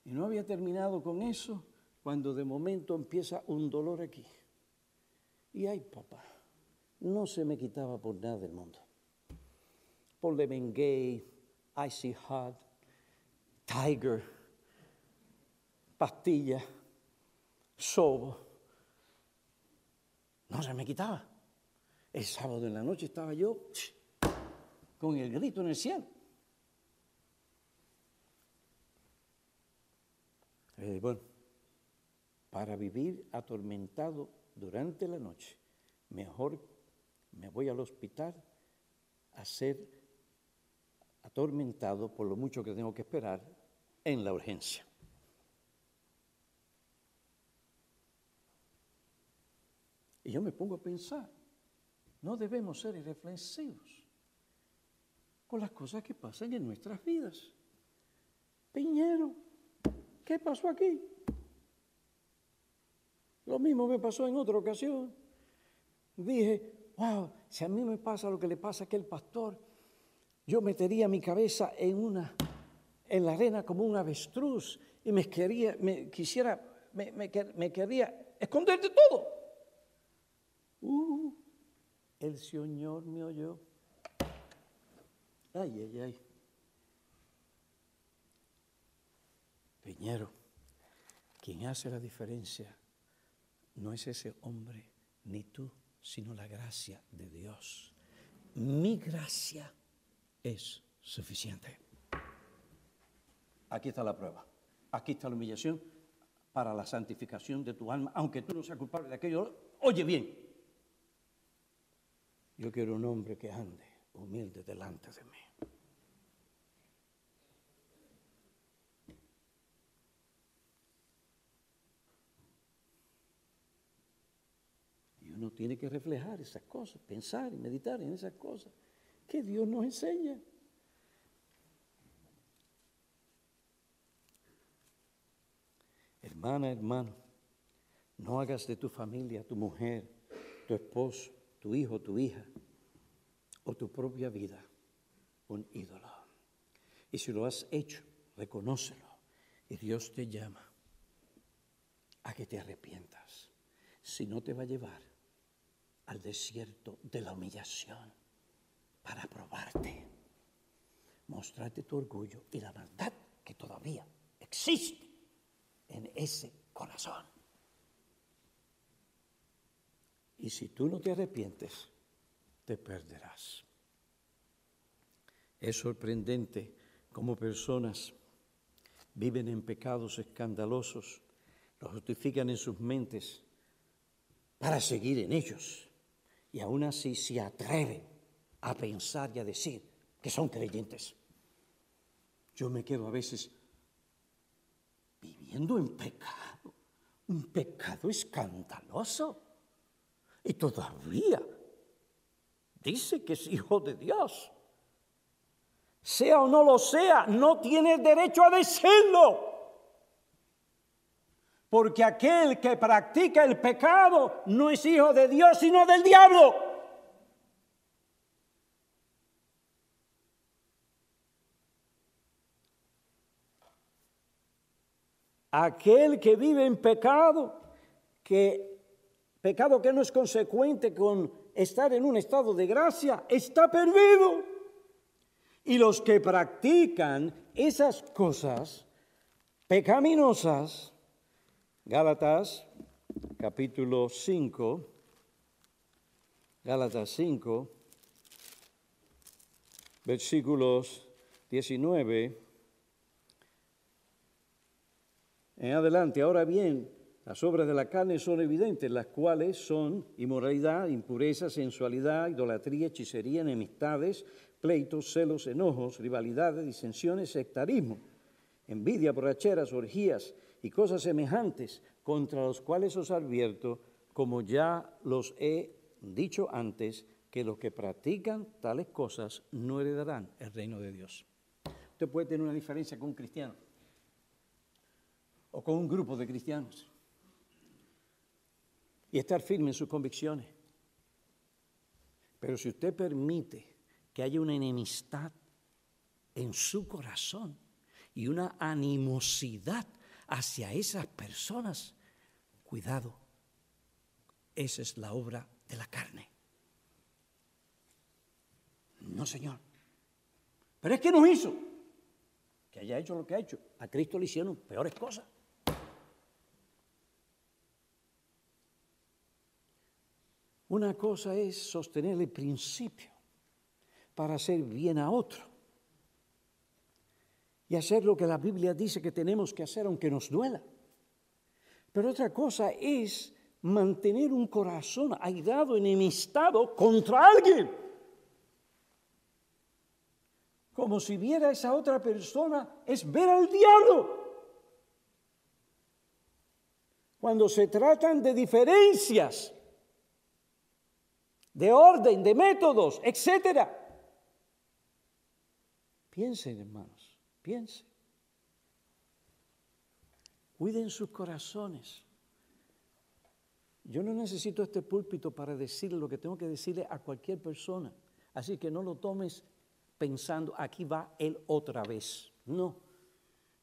Y no había terminado con eso cuando de momento empieza un dolor aquí. Y ay, papá, no se me quitaba por nada del mundo. Por Bengay, Icy Hot, Tiger, pastilla, sobo. No se me quitaba. El sábado en la noche estaba yo con el grito en el cielo. Eh, bueno, para vivir atormentado durante la noche, mejor me voy al hospital a ser atormentado por lo mucho que tengo que esperar en la urgencia. Y yo me pongo a pensar, no debemos ser irreflexivos con las cosas que pasan en nuestras vidas. Piñero, ¿qué pasó aquí? Lo mismo me pasó en otra ocasión. Dije, wow, si a mí me pasa lo que le pasa a aquel pastor, yo metería mi cabeza en una, en la arena como un avestruz y me quería, me quisiera, me, me, quería esconder de todo. Uh, el Señor me oyó. Ay, ay, ay. Peñero, quien hace la diferencia no es ese hombre ni tú, sino la gracia de Dios. Mi gracia es suficiente. Aquí está la prueba. Aquí está la humillación para la santificación de tu alma, aunque tú no seas culpable de aquello. Oye bien, yo quiero un hombre que ande humilde delante de mí. uno tiene que reflejar esas cosas, pensar y meditar en esas cosas que Dios nos enseña. Hermana, hermano, no hagas de tu familia, tu mujer, tu esposo, tu hijo, tu hija o tu propia vida un ídolo. Y si lo has hecho, reconócelo. Y Dios te llama a que te arrepientas. Si no te va a llevar al desierto de la humillación para probarte, mostrarte tu orgullo y la maldad que todavía existe en ese corazón. Y si tú no te arrepientes, te perderás. Es sorprendente cómo personas viven en pecados escandalosos, los justifican en sus mentes para seguir en ellos y aún así se atreven a pensar y a decir que son creyentes. Yo me quedo a veces viviendo en pecado, un pecado escandaloso. Y todavía dice que es hijo de Dios. Sea o no lo sea, no tiene derecho a decirlo. Porque aquel que practica el pecado no es hijo de Dios, sino del diablo. Aquel que vive en pecado, que pecado que no es consecuente con estar en un estado de gracia, está perdido. Y los que practican esas cosas pecaminosas, Gálatas capítulo 5, Gálatas 5, versículos 19 en adelante. Ahora bien, las obras de la carne son evidentes, las cuales son inmoralidad, impureza, sensualidad, idolatría, hechicería, enemistades, pleitos, celos, enojos, rivalidades, disensiones, sectarismo, envidia, borracheras, orgías y cosas semejantes, contra los cuales os advierto, como ya los he dicho antes, que los que practican tales cosas no heredarán el reino de Dios. Usted puede tener una diferencia con un cristiano o con un grupo de cristianos y estar firme en sus convicciones. Pero si usted permite que haya una enemistad en su corazón y una animosidad hacia esas personas, cuidado, esa es la obra de la carne. No, Señor. Pero es que nos hizo que haya hecho lo que ha hecho. A Cristo le hicieron peores cosas. Una cosa es sostener el principio para hacer bien a otro y hacer lo que la Biblia dice que tenemos que hacer aunque nos duela. Pero otra cosa es mantener un corazón airado, enemistado contra alguien. Como si viera a esa otra persona, es ver al diablo. Cuando se tratan de diferencias, de orden, de métodos, etcétera. Piensen, hermanos, piensen. Cuiden sus corazones. Yo no necesito este púlpito para decirle lo que tengo que decirle a cualquier persona. Así que no lo tomes pensando, aquí va él otra vez. No,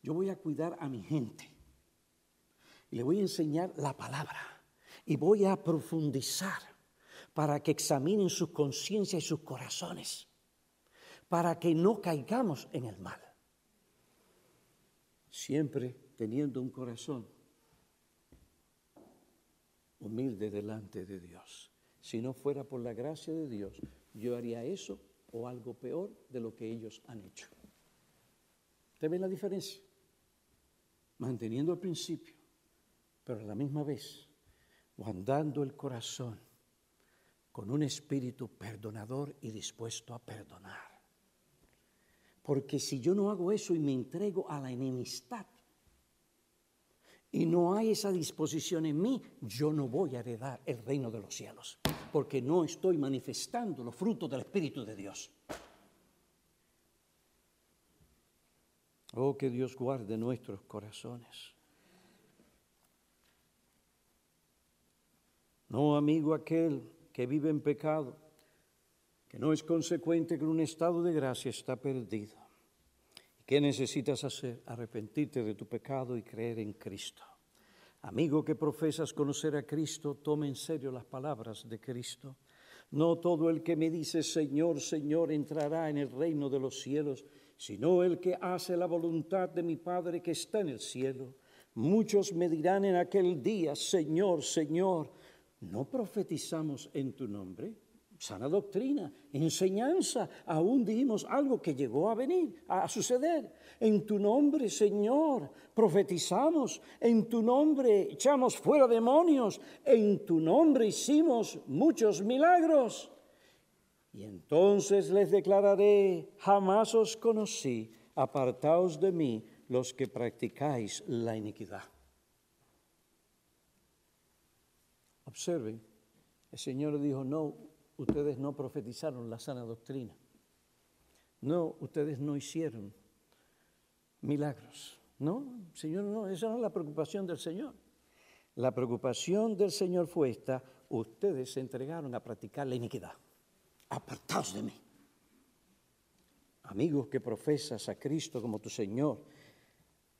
yo voy a cuidar a mi gente. Le voy a enseñar la palabra. Y voy a profundizar para que examinen su conciencia y sus corazones, para que no caigamos en el mal. Siempre teniendo un corazón humilde delante de Dios. Si no fuera por la gracia de Dios, yo haría eso o algo peor de lo que ellos han hecho. ¿Usted ve la diferencia? Manteniendo el principio, pero a la misma vez guardando el corazón con un espíritu perdonador y dispuesto a perdonar. Porque si yo no hago eso y me entrego a la enemistad, y no hay esa disposición en mí, yo no voy a heredar el reino de los cielos, porque no estoy manifestando los frutos del Espíritu de Dios. Oh, que Dios guarde nuestros corazones. No, amigo, aquel que vive en pecado, que no es consecuente con un estado de gracia, está perdido. ¿Qué necesitas hacer? Arrepentirte de tu pecado y creer en Cristo. Amigo que profesas conocer a Cristo, toma en serio las palabras de Cristo. No todo el que me dice Señor, Señor entrará en el reino de los cielos, sino el que hace la voluntad de mi Padre que está en el cielo. Muchos me dirán en aquel día, Señor, Señor, ¿no profetizamos en tu nombre? Sana doctrina, enseñanza. Aún dijimos algo que llegó a venir, a suceder. En tu nombre, Señor, profetizamos. En tu nombre echamos fuera demonios. En tu nombre hicimos muchos milagros. Y entonces les declararé, jamás os conocí, apartaos de mí los que practicáis la iniquidad. Observen, el Señor dijo, no, ustedes no profetizaron la sana doctrina. No, ustedes no hicieron milagros. No, Señor, no, esa no es la preocupación del Señor. La preocupación del Señor fue esta, ustedes se entregaron a practicar la iniquidad. Apartaos de mí. Amigos que profesas a Cristo como tu Señor,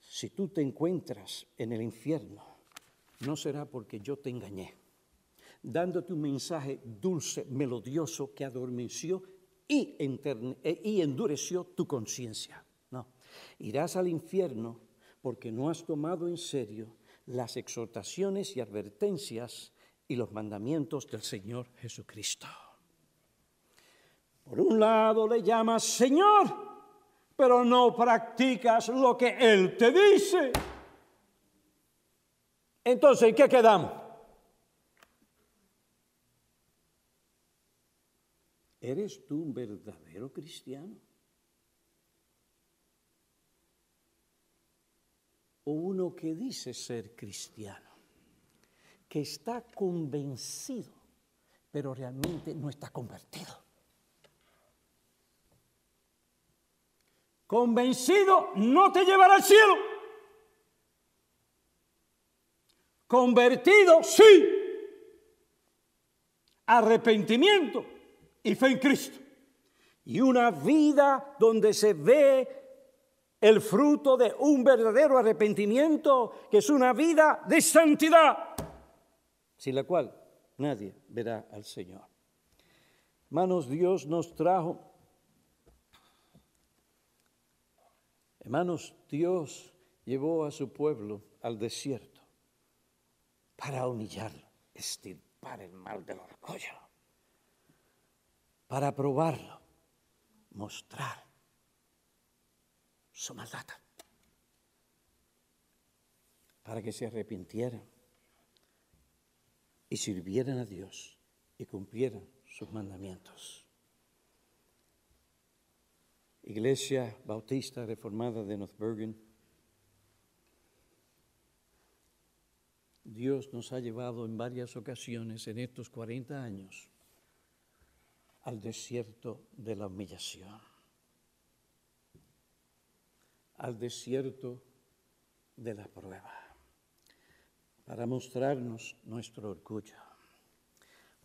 si tú te encuentras en el infierno, no será porque yo te engañé dándote un mensaje dulce, melodioso, que adormeció y, eh, y endureció tu conciencia. No, irás al infierno porque no has tomado en serio las exhortaciones y advertencias y los mandamientos del Señor Jesucristo. Por un lado le llamas Señor, pero no practicas lo que Él te dice. Entonces, ¿en qué quedamos? ¿Eres tú un verdadero cristiano? O uno que dice ser cristiano, que está convencido, pero realmente no está convertido. Convencido no te llevará al cielo. Convertido, sí. Arrepentimiento y fe en Cristo. Y una vida donde se ve el fruto de un verdadero arrepentimiento, que es una vida de santidad, sin la cual nadie verá al Señor. Hermanos, Dios nos trajo, hermanos, Dios llevó a su pueblo al desierto para humillarlo, estirpar el mal del orgullo para probarlo, mostrar su maldad, para que se arrepintieran y sirvieran a Dios y cumplieran sus mandamientos. Iglesia Bautista Reformada de North Bergen, Dios nos ha llevado en varias ocasiones en estos 40 años al desierto de la humillación, al desierto de la prueba, para mostrarnos nuestro orgullo,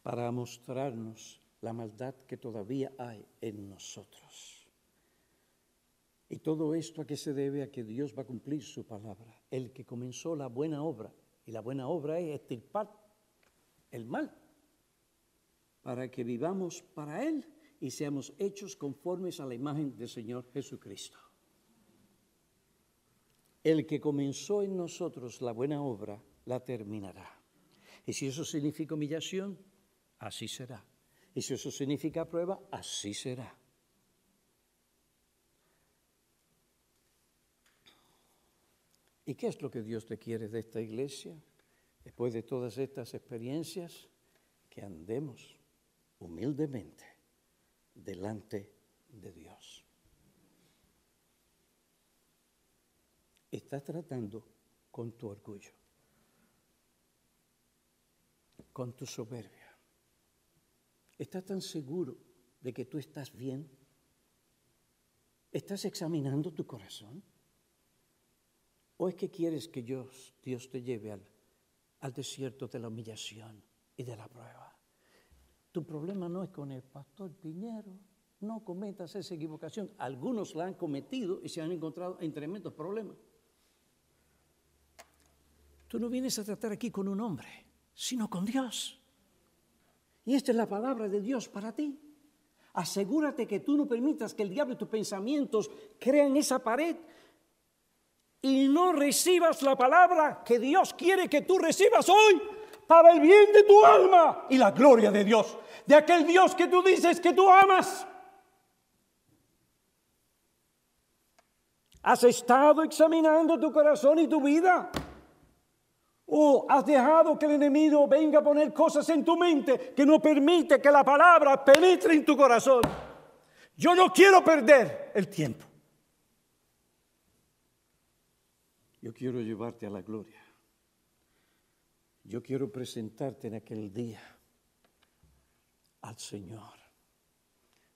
para mostrarnos la maldad que todavía hay en nosotros. Y todo esto a qué se debe a que Dios va a cumplir su palabra. El que comenzó la buena obra, y la buena obra es extirpar el mal para que vivamos para Él y seamos hechos conformes a la imagen del Señor Jesucristo. El que comenzó en nosotros la buena obra, la terminará. Y si eso significa humillación, así será. Y si eso significa prueba, así será. ¿Y qué es lo que Dios te quiere de esta iglesia? Después de todas estas experiencias, que andemos humildemente delante de Dios. Estás tratando con tu orgullo, con tu soberbia. ¿Estás tan seguro de que tú estás bien? ¿Estás examinando tu corazón? ¿O es que quieres que Dios, Dios te lleve al, al desierto de la humillación y de la prueba? Tu problema no es con el pastor Piñero. No cometas esa equivocación. Algunos la han cometido y se han encontrado en tremendos problemas. Tú no vienes a tratar aquí con un hombre, sino con Dios. Y esta es la palabra de Dios para ti. Asegúrate que tú no permitas que el diablo y tus pensamientos crean esa pared y no recibas la palabra que Dios quiere que tú recibas hoy para el bien de tu alma y la gloria de Dios, de aquel Dios que tú dices que tú amas. ¿Has estado examinando tu corazón y tu vida? ¿O has dejado que el enemigo venga a poner cosas en tu mente que no permite que la palabra penetre en tu corazón? Yo no quiero perder el tiempo. Yo quiero llevarte a la gloria. Yo quiero presentarte en aquel día al Señor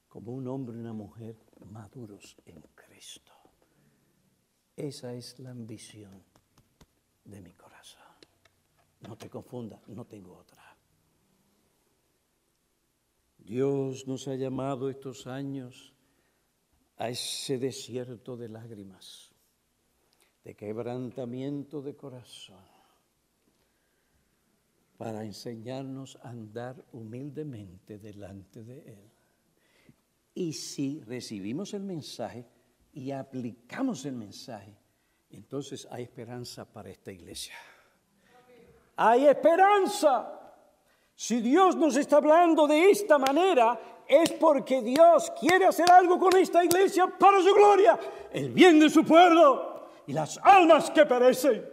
como un hombre y una mujer maduros en Cristo. Esa es la ambición de mi corazón. No te confundas, no tengo otra. Dios nos ha llamado estos años a ese desierto de lágrimas, de quebrantamiento de corazón, para enseñarnos a andar humildemente delante de Él. Y si recibimos el mensaje, y aplicamos el mensaje, entonces hay esperanza para esta iglesia. Hay esperanza. Si Dios nos está hablando de esta manera, es porque Dios quiere hacer algo con esta iglesia para su gloria, el bien de su pueblo y las almas que perecen.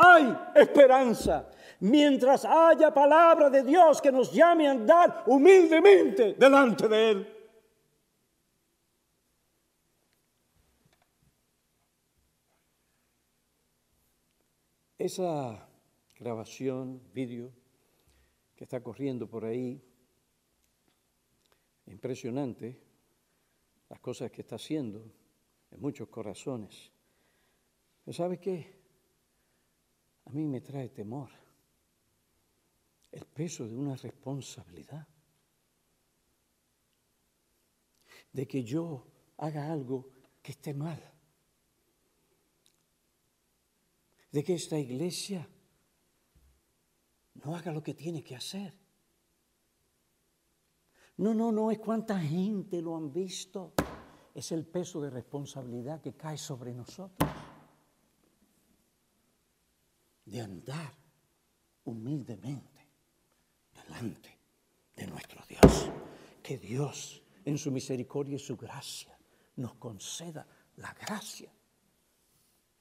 Hay esperanza mientras haya palabra de Dios que nos llame a andar humildemente delante de Él. Esa grabación, vídeo que está corriendo por ahí, impresionante, las cosas que está haciendo en muchos corazones. Pero ¿sabe qué? A mí me trae temor el peso de una responsabilidad, de que yo haga algo que esté mal. de que esta iglesia no haga lo que tiene que hacer. No, no, no es cuánta gente lo han visto. Es el peso de responsabilidad que cae sobre nosotros. De andar humildemente delante de nuestro Dios. Que Dios, en su misericordia y su gracia, nos conceda la gracia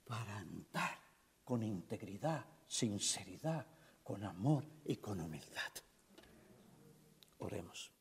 para andar con integridad, sinceridad, con amor y con humildad. Oremos.